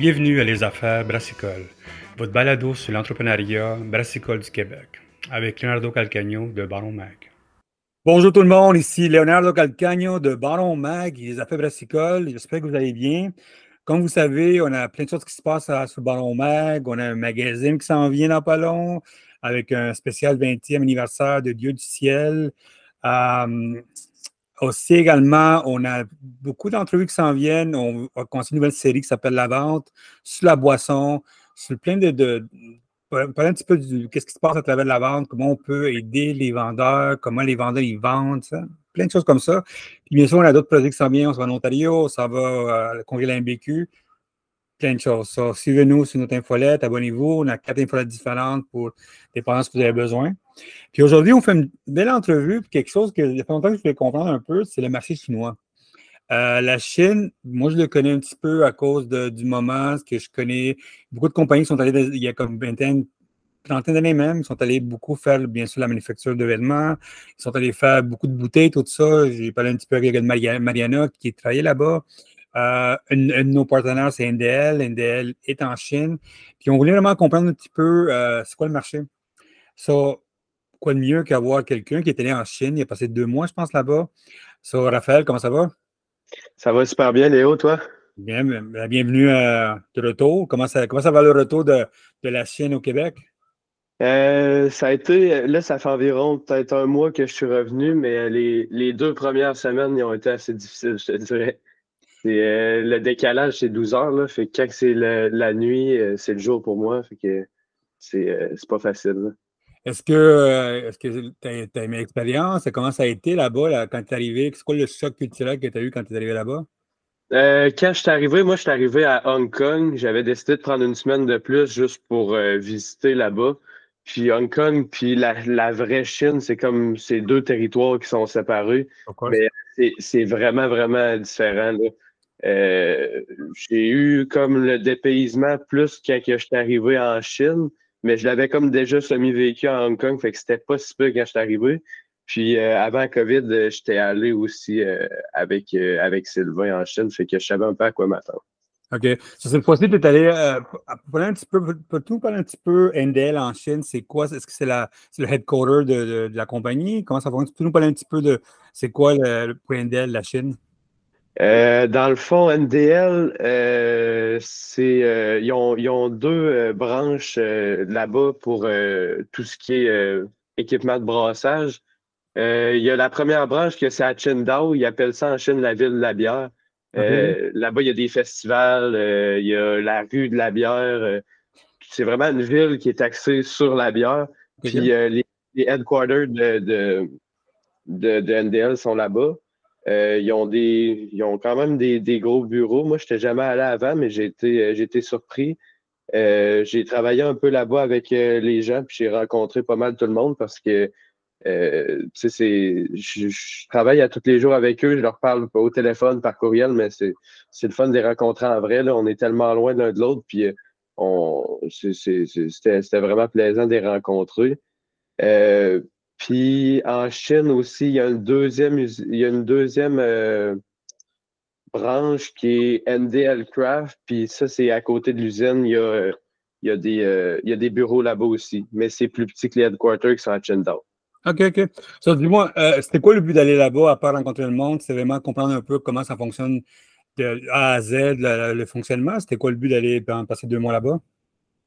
Bienvenue à Les Affaires Brassicole, votre balado sur l'entrepreneuriat brassicole du Québec, avec Leonardo Calcagno de Baron Mag. Bonjour tout le monde, ici Leonardo Calcagno de Baron Mag Les Affaires Brassicole. J'espère que vous allez bien. Comme vous savez, on a plein de choses qui se passent sur Baron Mag. On a un magazine qui s'en vient dans pas avec un spécial 20e anniversaire de Dieu du ciel. Euh, aussi également, on a beaucoup d'entrevues qui s'en viennent. On va commencer une nouvelle série qui s'appelle La Vente, sur la boisson, sur plein de, de parler un petit peu de qu'est-ce qui se passe à travers la vente, comment on peut aider les vendeurs, comment les vendeurs ils vendent, plein de choses comme ça. Puis bien sûr, on a d'autres projets qui s'en viennent. On s'en va en Ontario, on s'en va euh, à congrès de la MBQ plein de choses. suivez-nous sur notre infolette, abonnez-vous. On a quatre infolettes différentes pour dépendant ce que vous avez besoin. Puis aujourd'hui, on fait une belle entrevue, puis quelque chose que a longtemps que je voulais comprendre un peu, c'est le marché chinois. Euh, la Chine, moi, je le connais un petit peu à cause du moment, que je connais beaucoup de compagnies sont allées, il y a comme vingtaine, trentaine d'années même, sont allés beaucoup faire, bien sûr, la manufacture de vêtements. Ils sont allés faire beaucoup de bouteilles, tout ça. J'ai parlé un petit peu avec Mariana qui travaillait là-bas. Euh, un, de nos partenaires, c'est NDL. NDL est en Chine. Puis on voulait vraiment comprendre un petit peu euh, c'est quoi le marché. So, quoi de mieux qu'avoir quelqu'un qui est allé en Chine, il a passé deux mois, je pense, là-bas? So, Raphaël, comment ça va? Ça va super bien, Léo, toi? Bien, bienvenue euh, de retour. Comment ça, comment ça va le retour de, la Chine au Québec? ça a été, là, ça fait environ peut-être un mois que je suis revenu, mais les, les deux premières semaines, ils ont été assez difficiles, je te dirais. Euh, le décalage, c'est 12 heures. Là, fait que quand c'est la nuit, euh, c'est le jour pour moi. Fait que c'est euh, pas facile. Est-ce que est-ce que tu as, aimé l'expérience? Comment ça a été là-bas quand tu es arrivé? C'est quoi le choc culturel que tu as eu quand tu es arrivé là-bas? quand je suis arrivé, moi, je suis arrivé à Hong Kong. J'avais décidé de prendre une semaine de plus juste pour visiter là-bas. Puis Hong Kong, puis la, vraie Chine, c'est comme ces deux territoires qui sont séparés. Mais c'est vraiment, vraiment différent. Là. Euh, j'ai eu comme le dépaysement plus quand je suis arrivé en Chine, mais je l'avais comme déjà semi-vécu à Hong Kong, fait que c'était pas si peu quand je suis arrivé. Puis euh, avant COVID, euh, j'étais allé aussi avec, avec Sylvain en Chine, fait que je savais un peu à quoi m'attendre. OK. cette fois-ci, tu es allé parler un petit peu, peux-tu parler un petit peu NDL en Chine? C'est quoi? Est-ce que c'est le headquarter de, de, la compagnie? Comment ça fonctionne? Peux-tu nous parler un petit peu de c'est quoi le, pour NDL, la Chine? Euh, dans le fond, NDL, euh, c'est euh, ils, ont, deux branches là-bas pour tout ce qui est équipement de brassage. il y a la première branche que c'est à Qingdao, ils appellent ça en Chine la ville de la bière. Là-bas, il y a des festivals, il y a la rue de la bière. c'est vraiment une ville qui est axée sur la bière. Puis les, headquarters de, de, de NDL sont là-bas. Euh, ils, ont des, ils ont quand même des, des gros bureaux. Moi, je n'étais jamais allé avant, mais j'ai été, euh, été surpris. Euh, j'ai travaillé un peu là-bas avec les gens, puis j'ai rencontré pas mal tout le monde parce que euh, c'est, je, je, travaille à tous les jours avec eux, je leur parle au téléphone, par courriel, mais c'est, c'est le fun de les rencontrer en vrai. Là. On est tellement loin l'un de l'autre, puis on, c'était, c'était vraiment plaisant de les rencontrer. Euh, puis en Chine aussi, il y a une deuxième, y a une deuxième euh, branche qui est NDL Craft. Puis ça, c'est à côté de l'usine. Il y a, il y a, des, euh, il y a des bureaux là-bas aussi. Mais c'est plus petit que les headquarters qui sont à Qingdao. OK, OK. So, dis-moi, euh, c'était quoi le but d'aller là-bas à part rencontrer le monde? C'est vraiment comprendre un peu comment ça fonctionne de A à Z, le fonctionnement? C'était quoi le but d'aller passer deux mois là-bas?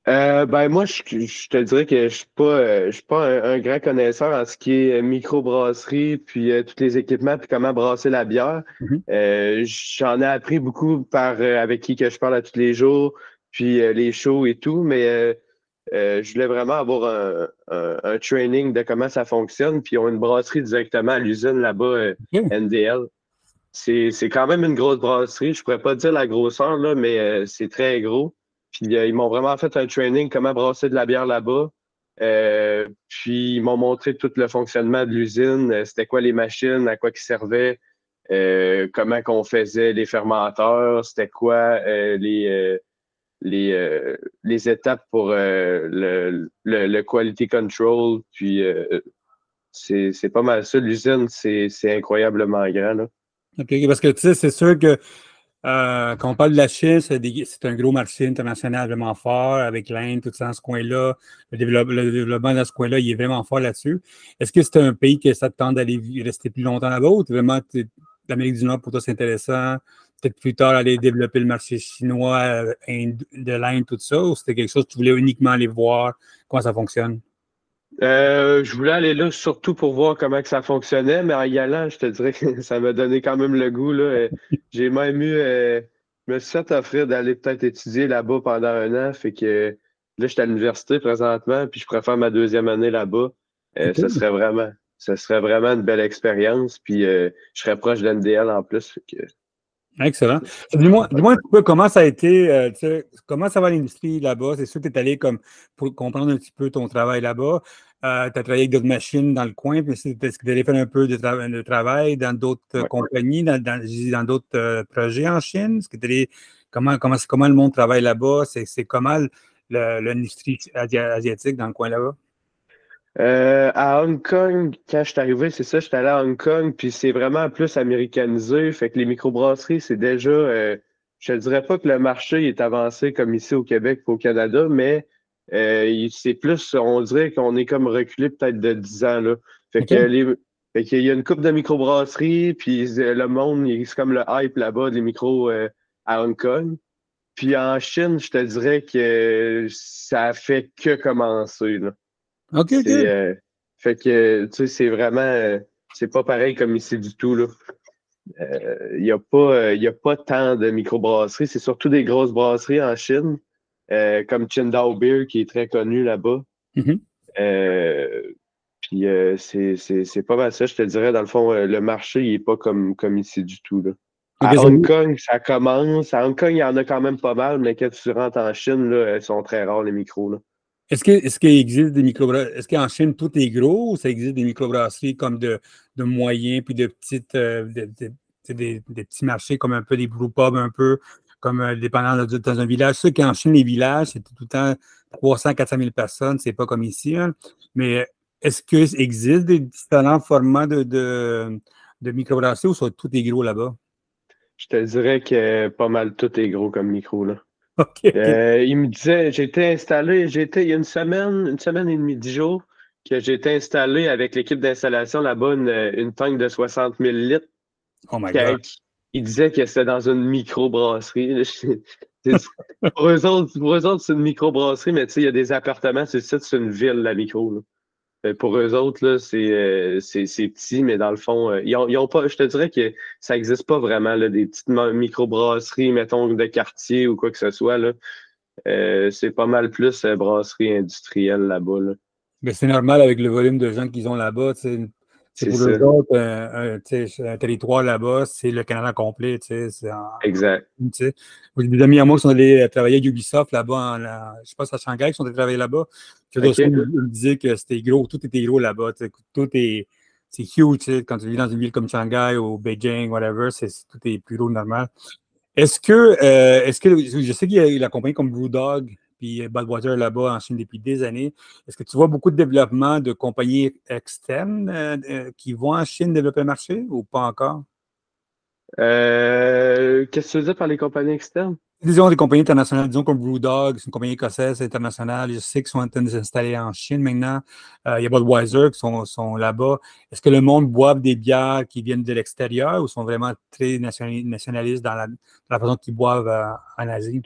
Euh, ben moi, je, te dirais que je suis pas, euh, je suis pas un, grand connaisseur en ce qui est microbrasserie, puis euh, tous les équipements, puis comment brasser la bière. Mm-hmm. J'en ai appris beaucoup par avec qui que je parle à tous les jours, puis les shows et tout, mais je voulais vraiment avoir un, un, training de comment ça fonctionne, puis ils ont une brasserie directement à l'usine là-bas, NDL. C'est quand même une grosse brasserie. Je pourrais pas dire la grosseur, là, mais c'est très gros. Puis euh, ils m'ont vraiment fait un training, comment brasser de la bière là-bas. Euh, puis ils m'ont montré tout le fonctionnement de l'usine, euh, c'était quoi les machines, à quoi ils servaient, comment qu'on faisait les fermenteurs, c'était quoi les, les, les étapes pour le, le, quality control. Puis c'est pas mal ça. L'usine, c'est incroyablement grand. Là. OK, parce que tu sais, c'est sûr que Euh, quand on parle de la Chine, c'est un gros marché international vraiment fort avec l'Inde, tout ça ce coin-là. Le, développement dans ce coin-là, il est vraiment fort là-dessus. Est-ce que c'est un pays que ça te tente d'aller rester plus longtemps là-bas ou vraiment l'Amérique du Nord pour toi c'est intéressant? Peut-être plus tard aller développer le marché chinois, euh, de l'Inde, tout ça, ou c'était quelque chose que tu voulais uniquement aller voir comment ça fonctionne? Euh, je voulais aller là surtout pour voir comment que ça fonctionnait, mais en y allant, je te dirais que ça m'a donné quand même le goût. Là. J'ai même eu, euh, me suis fait offrir d'aller peut-être étudier là-bas pendant un an. Fait que là, je suis à l'université présentement, puis je préfère ma deuxième année là-bas. Euh, Ce serait vraiment, ce serait vraiment une belle expérience. Puis euh, je serais proche de l'NDL en plus. Fait que, Excellent. Dis-moi dis un peu comment ça a été, euh, comment ça va l'industrie là-bas? C'est sûr que tu es allé comme pour comprendre un petit peu ton travail là-bas. Euh, tu as travaillé avec d'autres machines dans le coin, puis est-ce que tu allé faire un peu de, travail dans d'autres compagnies, dans d'autres euh, projets en Chine? -ce que comment, comment, comment le monde travaille là-bas? C'est comment l'industrie asiatique dans le coin là-bas? Euh, à Hong Kong, quand je suis arrivé, c'est ça, j'étais allé à Hong Kong, puis c'est vraiment plus américanisé. Fait que les microbrasseries, c'est déjà, euh, je ne dirais pas que le marché est avancé comme ici au Québec ou au Canada, mais euh, c'est plus, on dirait qu'on est comme reculé peut-être de 10 ans. Là. Fait que les, fait qu'il y a une coupe de microbrasseries, puis le monde, c'est comme le hype là-bas des micros à Hong Kong. Puis en Chine, je te dirais que ça a fait que commencer. Là. OK, OK. Euh, fait que, tu sais, c'est vraiment, euh, c'est pas pareil comme ici du tout, là. Il euh, n'y a, pas, a pas tant de microbrasseries. C'est surtout des grosses brasseries en Chine, comme Qingdao Beer, qui est très connu là-bas. Mm-hmm. puis c'est pas mal ça, je te dirais. Dans le fond, le marché, il n'est pas comme, comme ici du tout. Là. À Hong Kong, ça commence. À Hong Kong, il y en a quand même pas mal, mais quand tu rentres en Chine, là, elles sont très rares, les micros. Là. Est-ce qu'il existe des microbrasseries? Est-ce qu'en Chine, tout est gros ou ça existe des microbrasseries comme de, de moyens puis de petites euh, des, petits marchés comme un peu des pubs un peu comme euh, dépendant dans un village? Ceux qu'en Chine, les villages, c'est tout le temps 300, 400 000 personnes, c'est pas comme ici. Hein. Mais est-ce qu'il existe des différents formats de, de, de microbrasseries ou tout est gros là-bas? Je te dirais que pas mal tout est gros comme micro, là. Euh, il me disait, j'ai été installé, j'étais il y a une semaine, une semaine et demie, dix jours, que j'ai été installé avec l'équipe d'installation là-bas, une, une tank de 60 000 litres. Oh my God. Il disait que c'était dans une microbrasserie. pour eux autres, c'est une microbrasserie, mais tu sais, il y a des appartements, c'est ça, c'est une ville, la micro. Euh, pour eux autres, euh, c'est, petit, mais dans le fond, euh, ils pas, je te dirais que ça n'existe pas vraiment, là, des petites microbrasseries, mettons, de quartier ou quoi que ce soit. Là. c'est pas mal plus brasserie industrielle là-bas. Mais c'est normal avec le volume de gens qu'ils ont là-bas. C'est pour eux autres, un, un, territoire là-bas, c'est le Canada complet. En, exact. Des amis à moi qui sont allés travailler à Ubisoft là-bas, je pas, à Shanghai, qui sont allés travailler là-bas. Okay. Ils me disaient que c'était gros, tout était gros là-bas. Tout est. C'est huge, quand tu vis dans une ville comme Shanghai ou Beijing, whatever, tout est plus gros normal. Est-ce que, euh, est-ce que, je sais qu'il y a la compagnie comme Brewdog, puis Budweiser là-bas en Chine depuis des années. Est-ce que tu vois beaucoup de développement de compagnies externes euh, euh, qui vont en Chine développer le marché ou pas encore? Euh, qu'est-ce que tu veux dire par les compagnies externes? Disons des compagnies internationales, disons comme Brewdog, c'est une compagnie écossaise internationale. Je sais qu'ils sont en train de s'installer en Chine maintenant. il y a Budweiser qui sont, sont là-bas. Est-ce que le monde boit des bières qui viennent de l'extérieur ou sont vraiment très nationalistes dans la, dans la façon qu'ils boivent en Asie?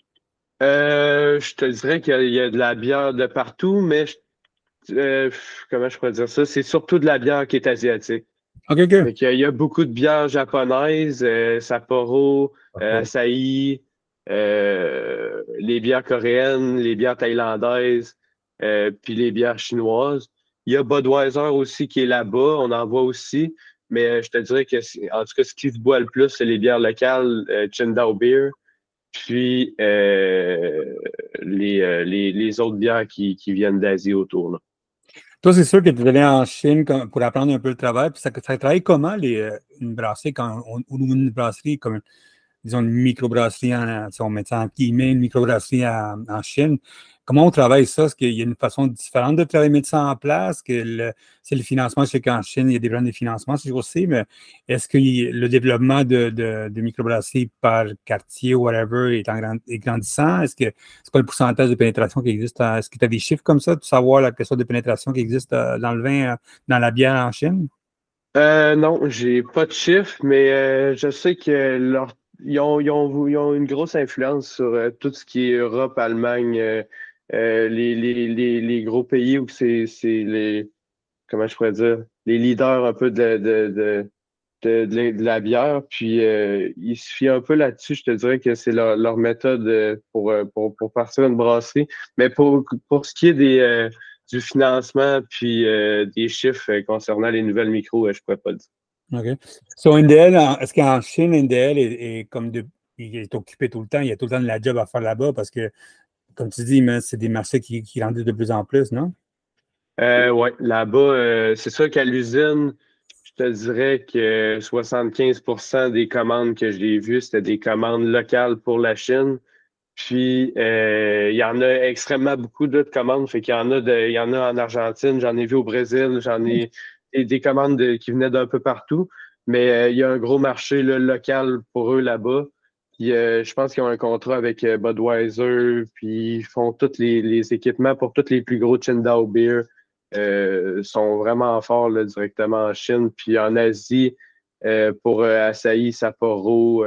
Euh, je te dirais qu'il y, a de la bière de partout, mais euh, comment je pourrais dire ça? C'est surtout de la bière qui est asiatique. OK, OK. il, y a, beaucoup de bières japonaises, euh, Sapporo, euh, Asahi, les bières coréennes, les bières thaïlandaises, puis les bières chinoises. Il y a Budweiser aussi qui est là-bas, on en voit aussi. Mais je te dirais que, en tout cas, ce qui se boit le plus, c'est les bières locales, Chindao Beer puis euh, euh, les, les, autres bières qui, qui viennent d'Asie autour. Toi, c'est sûr que tu es allé en Chine pour apprendre un peu le travail. Puis ça, ça travaille comment les, euh, une brasserie, quand on, une brasserie comme disons une microbrasserie, en, si on met ça en guillemets, une microbrasserie en, en Chine? Comment on travaille ça? Est-ce qu'il y a une façon différente de travailler ça en place? Que c'est le financement, je sais qu'en Chine, il y a des problèmes de financement, c'est aussi, mais est-ce que le développement de, de, par quartier ou whatever est, en grandissant? Est-ce que c'est quoi le pourcentage de pénétration qui existe? Est-ce que tu as des chiffres comme ça de savoir la question de pénétration qui existe euh, dans le vin, euh, dans la bière en Chine? Euh, non, j'ai pas de chiffres, mais euh, je sais que ils, ont, une grosse influence sur tout ce qui est Europe, Allemagne, euh, les, les, les, les, gros pays où c'est les comment je pourrais dire les leaders un peu de, de, de, de, de la bière. Puis il se fient un peu là-dessus. Je te dirais que c'est leur, leur, méthode pour, pour, pour partir une brasserie. Mais pour, pour ce qui est des du financement puis euh, des chiffres euh, concernant les nouvelles micros, euh, je ne pourrais pas dire. OK. So, NDL, est-ce qu'en Chine, NDL est, comme il est occupé tout le temps, il y a tout le temps de la job à faire là-bas parce que, comme tu dis, c'est des marchés qui, qui de plus en plus, non? Euh, oui, là-bas, c'est sûr qu'à l'usine, je te dirais que 75% des commandes que j'ai vues, c'était des commandes locales pour la Chine. Puis euh, il y en a extrêmement beaucoup d'autres commandes. Fait qu'il y en a il y en a en Argentine, j'en ai vu au Brésil, j'en ai des commandes qui venaient d'un peu partout. Mais euh, il y a un gros marché local pour eux là-bas. Puis euh, je pense qu'ils ont un contrat avec Budweiser, puis ils font tous les, équipements pour tous les plus gros Chindao Beer. sont vraiment forts là, directement en Chine. Puis en Asie, pour Asahi, Sapporo.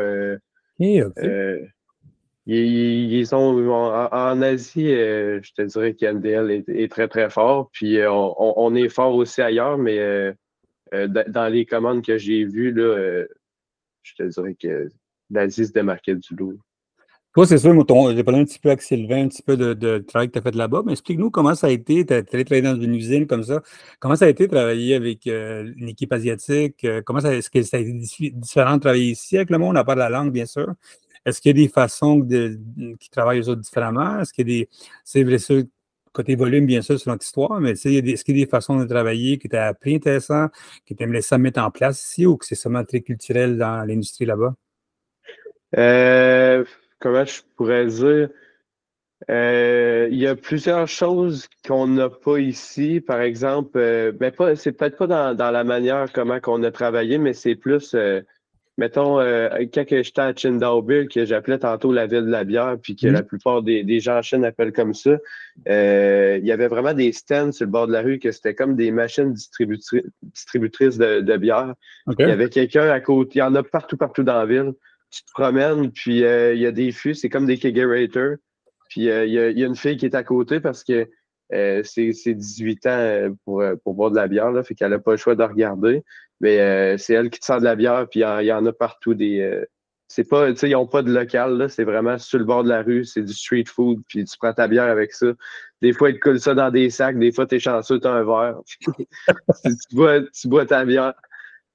Ils, sont en, Asie, euh, je te dirais qu'NDL est, est, très, très fort. Puis euh, on, est fort aussi ailleurs, mais euh, dans les commandes que j'ai vues, là, je te dirais que l'Asie se démarquait du lot. Toi, c'est sûr, j'ai parlé un petit peu avec Sylvain, un petit peu de, travail que tu as fait là-bas, mais explique-nous comment ça a été, tu as travaillé dans une usine comme ça, comment ça a été de travailler avec une équipe asiatique, comment ça, est-ce que ça a été différent de travailler ici avec le monde, à part la langue, bien sûr, est-ce qu'il y a des façons de, qui travaillent autres différemment? Est-ce qu'il y a des. C'est vrai, ça, côté volume, bien sûr, c'est notre histoire, mais est-ce qu'il y a des façons de travailler qui t'ont appris intéressant, qui t'aimerais ça mettre en place ici ou que c'est seulement très culturel dans l'industrie là-bas? Euh, comment je pourrais dire? Euh, il y a plusieurs choses qu'on n'a pas ici. Par exemple, euh, ben pas, c'est peut-être pas dans, dans, la manière comment qu'on a travaillé, mais c'est plus mettons, euh, quand j'étais à Qingdao que j'appelais tantôt la ville de la bière, puis que la plupart des, gens en Chine appellent comme ça, il y avait vraiment des stands sur le bord de la rue que c'était comme des machines distributrices de, bière. Il y avait quelqu'un à côté, il y en a partout, partout dans la ville. Tu te promènes, puis euh, il y a des fûts, c'est comme des kegerators. Puis il y, a, une fille qui est à côté parce que c'est 18 ans pour, pour boire de la bière, là, fait qu'elle n'a pas le choix de regarder. Mais euh, c'est elle qui te sert de la bière, puis il y, en a partout des. Euh, c'est pas, tu sais, ils n'ont pas de local, c'est vraiment sur le bord de la rue, c'est du street food, puis tu prends ta bière avec ça. Des fois, ils te coulent ça dans des sacs, des fois, tu es chanceux, tu as un verre. tu, bois, tu bois ta bière.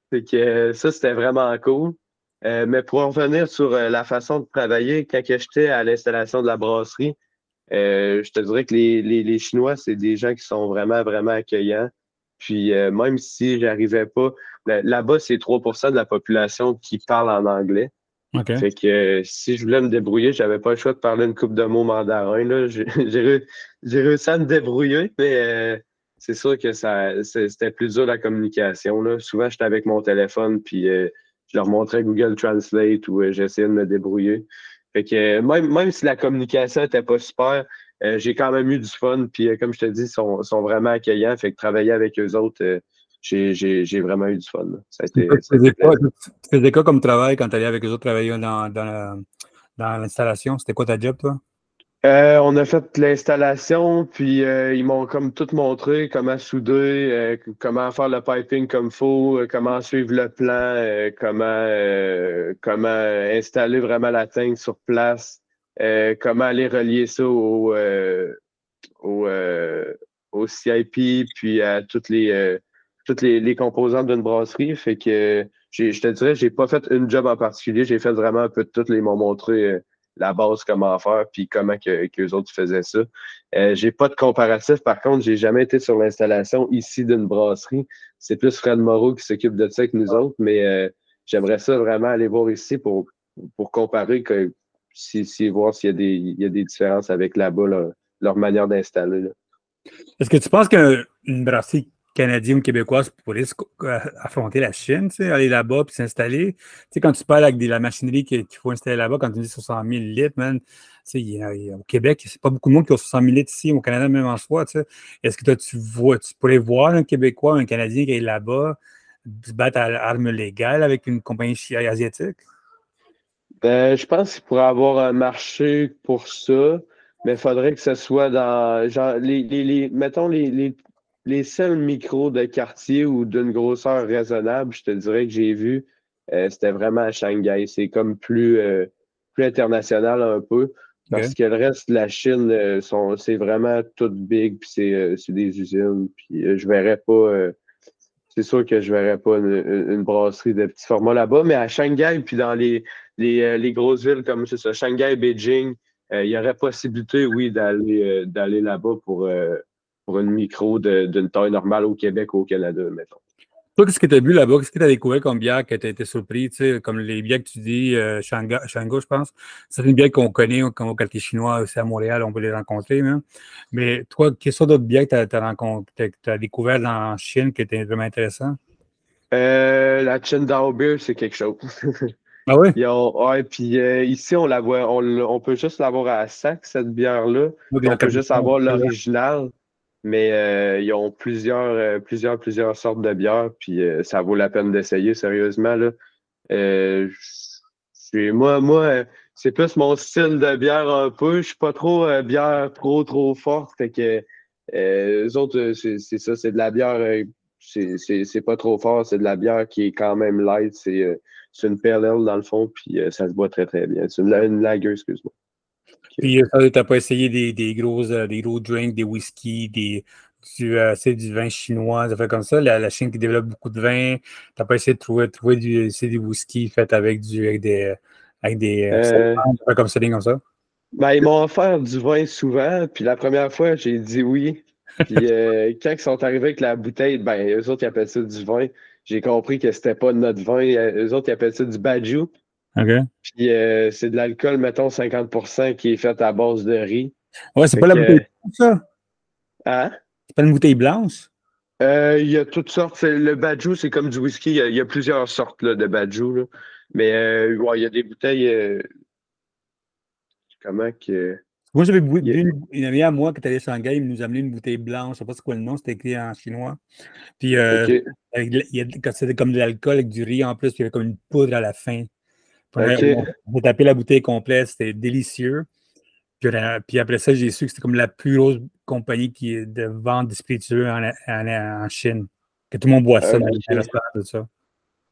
Fait que euh, ça, c'était vraiment cool. Mais pour en revenir sur la façon de travailler, quand j'étais à l'installation de la brasserie, je te dirais que les, les, les Chinois, c'est des gens qui sont vraiment, vraiment accueillants. Puis même si j'arrivais pas, Là-bas, c'est 3% de la population qui parle en anglais. Fait que euh, si je voulais me débrouiller, j'avais pas le choix de parler une coupe de mots mandarin. J'ai réussi à me débrouiller, mais euh, c'est sûr que ça c'était plus dur la communication. Là. Souvent, j'étais avec mon téléphone, puis euh, je leur montrais Google Translate ou j'essayais de me débrouiller. Fait que même, même si la communication n'était pas super, j'ai quand même eu du fun. Puis comme je te dis, ils sont, sont, vraiment accueillants. Fait que travailler avec eux autres, j'ai vraiment eu du fun. Ça tu, faisais quoi, comme travail quand tu allais avec les autres travailleurs dans, dans l'installation? C'était quoi ta job, toi? Euh, on a fait l'installation, puis euh, ils m'ont comme tout montré comment souder, euh, comment faire le piping comme faut, comment suivre le plan, comment, comment installer vraiment la tank sur place, comment aller relier ça au, au, au CIP, puis à toutes les toutes les, les composantes d'une brasserie. Fait que je te dirais, j'ai pas fait une job en particulier. J'ai fait vraiment un peu de tout. Ils m'ont montré la base, comment faire, puis comment que, que autres faisaient ça. Euh, j'ai pas de comparatif. Par contre, j'ai jamais été sur l'installation ici d'une brasserie. C'est plus Fred Moreau qui s'occupe de ça avec nous autres, mais euh, j'aimerais ça vraiment aller voir ici pour, pour comparer que si, si voir s'il y a des, il y a des différences avec là-bas, là, leur manière d'installer. Est-ce que tu penses qu'une brasserie canadienne ou québécoise pourrait euh, affronter la Chine, aller là-bas puis s'installer? Tu sais, quand tu parles avec de la machinerie qu'il faut installer là-bas, quand tu dis 60 000 litres, man, au Québec, c'est pas beaucoup de monde qui a 60 000 litres ici, au Canada même en soi. Est-ce que toi, tu vois, tu pourrais voir un Québécois, un Canadien qui est là-bas se battre à l'arme légale avec une compagnie asiatique? Ben, je pense qu'il pourrait avoir un marché pour ça, mais il faudrait que ce soit dans genre les, les, mettons les, les seuls micros de quartier ou d'une grosseur raisonnable, je te dirais que j'ai vu, euh, c'était vraiment à Shanghai. C'est comme plus, euh, plus international un peu. Parce que le reste de la Chine, euh, sont, c'est vraiment tout big, puis c'est, c'est des usines. Puis je verrais pas c'est sûr que je ne verrais pas une, brasserie de petit format là-bas, mais à Shanghai, puis dans les, les, euh, grosses villes comme ça, Shanghai, Beijing, il y aurait possibilité, oui, d'aller d'aller là-bas pour, pour une micro d'une taille normale au Québec ou au Canada, mettons. Toi, qu'est-ce que tu as vu là-bas? Qu'est-ce que tu as découvert comme bière que tu as été surpris? Tu sais, comme les bières que tu dis, euh, Shango, je pense. C'est une bière qu'on connaît, comme au quartier chinois aussi à Montréal, on peut les rencontrer. Hein. Mais toi, quelles sont d'autres bières que tu as, as, découvert en Chine qui étaient vraiment intéressant? Euh, la Qingdao Beer, c'est quelque chose. ah oui? ouais, puis euh, ici, on la voit, on, on peut juste l'avoir à sac, cette bière-là. on peut juste avoir l'original. Mais euh, ils ont plusieurs, euh, plusieurs, plusieurs sortes de bières, puis euh, ça vaut la peine d'essayer, sérieusement. Là. moi, moi c'est plus mon style de bière un peu. Je suis pas trop bière trop, trop forte. Fait que les autres, c'est ça, c'est de la bière. c'est pas trop fort, c'est de la bière qui est quand même light. C'est une pale dans le fond, puis ça se boit très, très bien. C'est une, une excuse-moi. Puis, tu n'as pas essayé des, des, gros, euh, des gros drinks, des whisky, des, du, euh, du vin chinois, ça fait comme ça? La, Chine qui développe beaucoup de vin. Tu n'as pas essayé de trouver, trouver du, du whisky fait avec, du, avec des. Avec des euh, comme ça, comme ça? Ben, ils m'ont offert du vin souvent, puis la première fois, j'ai dit oui. Puis quand ils sont arrivés avec la bouteille, ben, eux autres, ils appellent ça du vin. J'ai compris que c'était pas notre vin. Eux autres, ils appellent ça du bajou. Puis euh, c'est de l'alcool, mettons 50% qui est fait à base de riz. Ouais, c'est pas la bouteille blanche, ça? Hein? C'est pas une bouteille blanche? Euh, il y a toutes sortes. Le bajou, c'est comme du whisky. Il y a, plusieurs sortes là, de bajou. Mais euh, ouais, il y a des bouteilles. Comment que. Moi, j'avais bu une, amie à moi qui était allé à Shanghai, il nous a amené une bouteille blanche. Je ne sais pas c'est quoi le nom, c'était écrit en chinois. Puis, c'était comme de l'alcool avec du riz en plus, puis il y avait comme une poudre à la fin. On, taper la bouteille complète, c'était délicieux. Puis, après ça, j'ai su que c'était comme la plus grosse compagnie qui de vente de spiritueux en, Chine. Que tout le monde boit ça dans les restaurants, tout ça.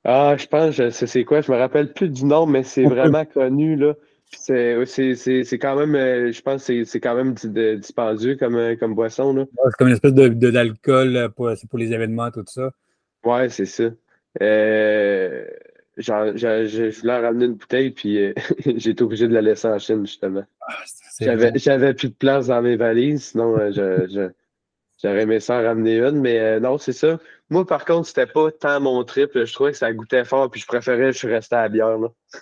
Ah, je pense, je c'est quoi, je me rappelle plus du nom, mais c'est vraiment connu, là. C'est quand même, euh, je pense c'est quand même dispendieux comme, euh, comme boisson. Là. c'est comme une espèce de, d'alcool euh, pour, pour les événements, tout ça. Ouais, c'est ça. Euh, je voulais ramener une bouteille, puis euh, j'ai été obligé de la laisser en Chine, justement. Ah, j'avais plus de place dans mes valises, sinon euh, j'aurais aimé ça en ramener une, mais euh, non, c'est ça. Moi, par contre, c'était pas tant mon trip. Je trouvais que ça goûtait fort, puis je préférais, je suis resté à la bière. Là.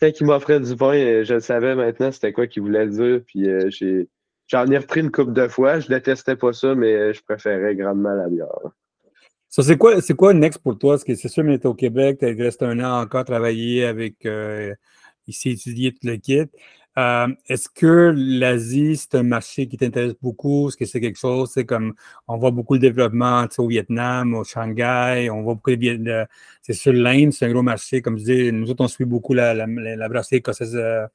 quand il, m'offrait du vin, je le savais maintenant c'était quoi qu'il voulait dire, puis j'ai. J'en ai repris une coupe de fois. Je détestais pas ça, mais je préférais grandement la bière. Ça, c'est quoi, c'est quoi next pour toi? Parce que c'est sûr, mais tu au Québec, tu resté un an encore travailler avec euh, ici, étudier tout le kit. Euh, est-ce que l'Asie, c'est un marché qui t'intéresse beaucoup? Est-ce que c'est quelque chose, c'est comme on voit beaucoup de développement au Vietnam, au Shanghai, on voit beaucoup de. c'est sûr, l'Inde, c'est un gros marché. Comme je dis, nous autres, on suit beaucoup la, la, la brasserie écossaise euh,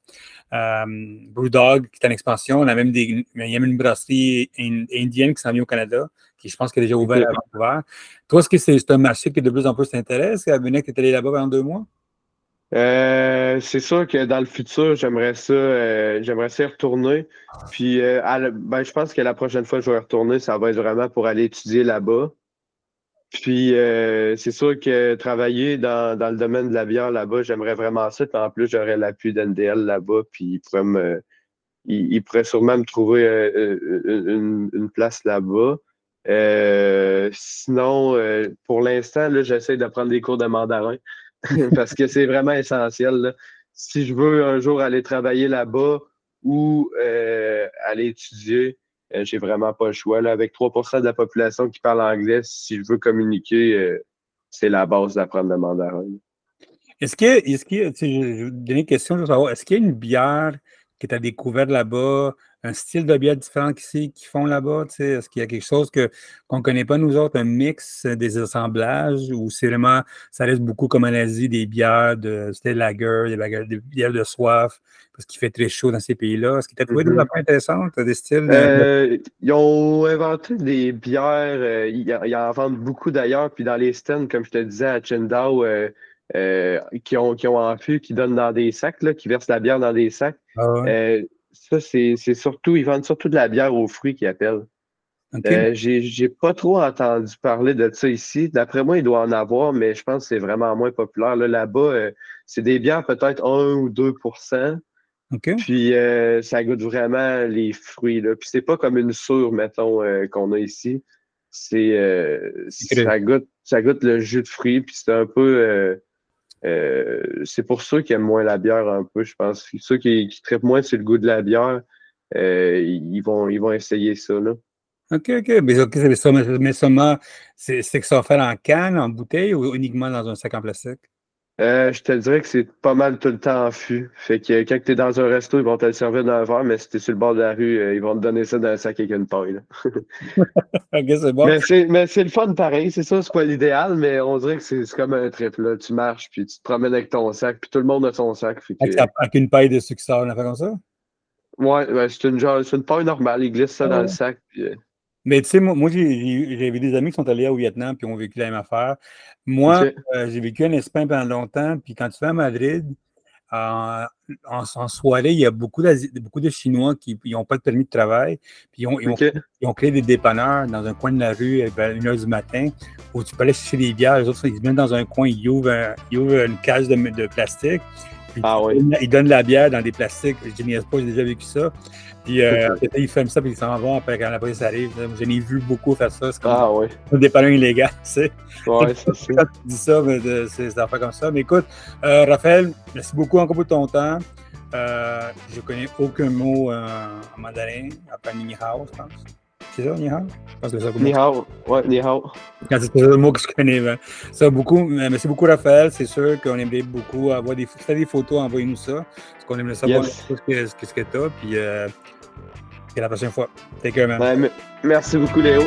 euh, Brewdog qui est en expansion. On a même des, il y a même une brasserie indienne qui s'en vient au Canada, qui je pense qui est déjà ouvert à Vancouver. Toi, est-ce que c'est un marché qui de plus en plus t'intéresse? Que tu es allé là-bas pendant deux mois? Euh, c'est sûr que dans le futur, j'aimerais ça, euh, j'aimerais ça y retourner. Puis, euh, ben, je pense que la prochaine fois que je vais retourner, ça va être vraiment pour aller étudier là-bas. Puis, c'est sûr que travailler dans, le domaine de la bière là-bas, j'aimerais vraiment ça. Puis, en plus, j'aurais l'appui d'NDL là-bas. Puis, il pourrait, me, sûrement me trouver une, une, place là-bas. sinon, pour l'instant, j'essaie de prendre des cours de mandarin. parce que c'est vraiment essentiel. Si je veux un jour aller travailler là-bas ou aller étudier, j'ai vraiment pas le choix. Là, avec 3% de la population qui parle anglais, si je veux communiquer, c'est la base d'apprendre le mandarin. Est-ce que, est-ce question, est-ce qu'il y a une bière que tu as découverte là-bas, un style de bière différent qu'ici, qu'ils font là-bas? Est-ce qu'il y a quelque chose que, qu'on ne connaît pas, nous autres, un mix des assemblages, ou c'est vraiment, ça reste beaucoup comme en Asie, des bières de style lager, des, des bières de soif, parce qu'il fait très chaud dans ces pays-là. Est-ce que tu as trouvé des mm-hmm. affaires intéressantes, des styles? Euh, ils ont inventé des bières, euh, ils, en vendent beaucoup d'ailleurs, puis dans les stands, comme je te disais, à euh, euh, qui, ont, qui ont en fût, qui donnent dans des sacs, là, qui versent la bière dans des sacs. Ah euh, ça, c'est surtout, ils vendent surtout de la bière aux fruits qu'ils appellent. Euh, j'ai pas trop entendu parler de ça ici. D'après moi, il doit en avoir, mais je pense que c'est vraiment moins populaire. Là-bas, c'est des bières peut-être 1 ou 2% Puis ça goûte vraiment les fruits. Là. Puis c'est pas comme une sûre, mettons, qu'on a ici. C'est ça goûte, ça goûte le jus de fruits, puis c'est un peu euh, c'est pour ceux qui aiment moins la bière un peu, je pense. Ceux qui, qui traitent moins sur le goût de la bière, euh, ils, vont, ils vont essayer ça. Là. OK, OK. Mais, mais seulement, c'est que ça faire en canne, en bouteille ou uniquement dans un sac en plastique? Euh, je te dirais que c'est pas mal tout le temps en fût. Fait que quand tu es dans un resto, ils vont te le servir dans un verre, mais si tu es sur le bord de la rue, euh, ils vont te donner ça dans un sac avec une paille. ok, c'est bon. Mais c'est le fun pareil, c'est ça, c'est pas l'idéal, mais on dirait que c'est comme un trip. Là. Tu marches, puis tu te promènes avec ton sac, puis tout le monde a son sac. avec, une paille de sucre, on a fait comme ça? Ouais, c'est une, genre, une paille normale. Ils glissent ça dans le sac. Puis, euh, mais tu sais, moi, moi j'avais des amis qui sont allés au Vietnam puis ont vécu la même affaire. Moi, euh, j'ai vécu en Espagne pendant longtemps, puis quand tu vas à Madrid, en, en, soirée, il y a beaucoup, beaucoup de Chinois qui n'ont pas le permis de travail, puis ils ont, ils, ont, créé des dépanneurs dans un coin de la rue à une heure du matin où tu peux aller chercher des bières. Les autres, ils se mettent dans un coin, ils ouvrent, ils ouvrent une cage de, de plastique, ah oui. Ils donnent la bière dans des plastiques. Je n'y pas, j'ai déjà vécu ça. Puis euh, ils ferment ça, puis ils s'en vont après quand la police arrive. Je n'ai vu beaucoup faire ça. C'est comme ah, oui. un dépanneur illégal, tu sais. Ouais, c'est ça. tu dis ça, mais c'est des affaires comme ça. Mais écoute, euh, Raphaël, merci beaucoup encore pour ton temps. Euh, je connais aucun mot euh, en mandarin, à part Ni Hao, je pense. C'est ça, Ni Hao? Je pense que c'est ça. Ni Hao, ouais, Ni Hao. C'est le mot que je connais. Ben. Ça, beaucoup, merci beaucoup, Raphaël. C'est sûr qu'on aimerait beaucoup avoir des, des photos, envoyez-nous ça. Parce qu'on aimerait savoir yes. ce que, ce que tu as. Puis, euh, et la prochaine fois. Take care, man. merci beaucoup, Léo.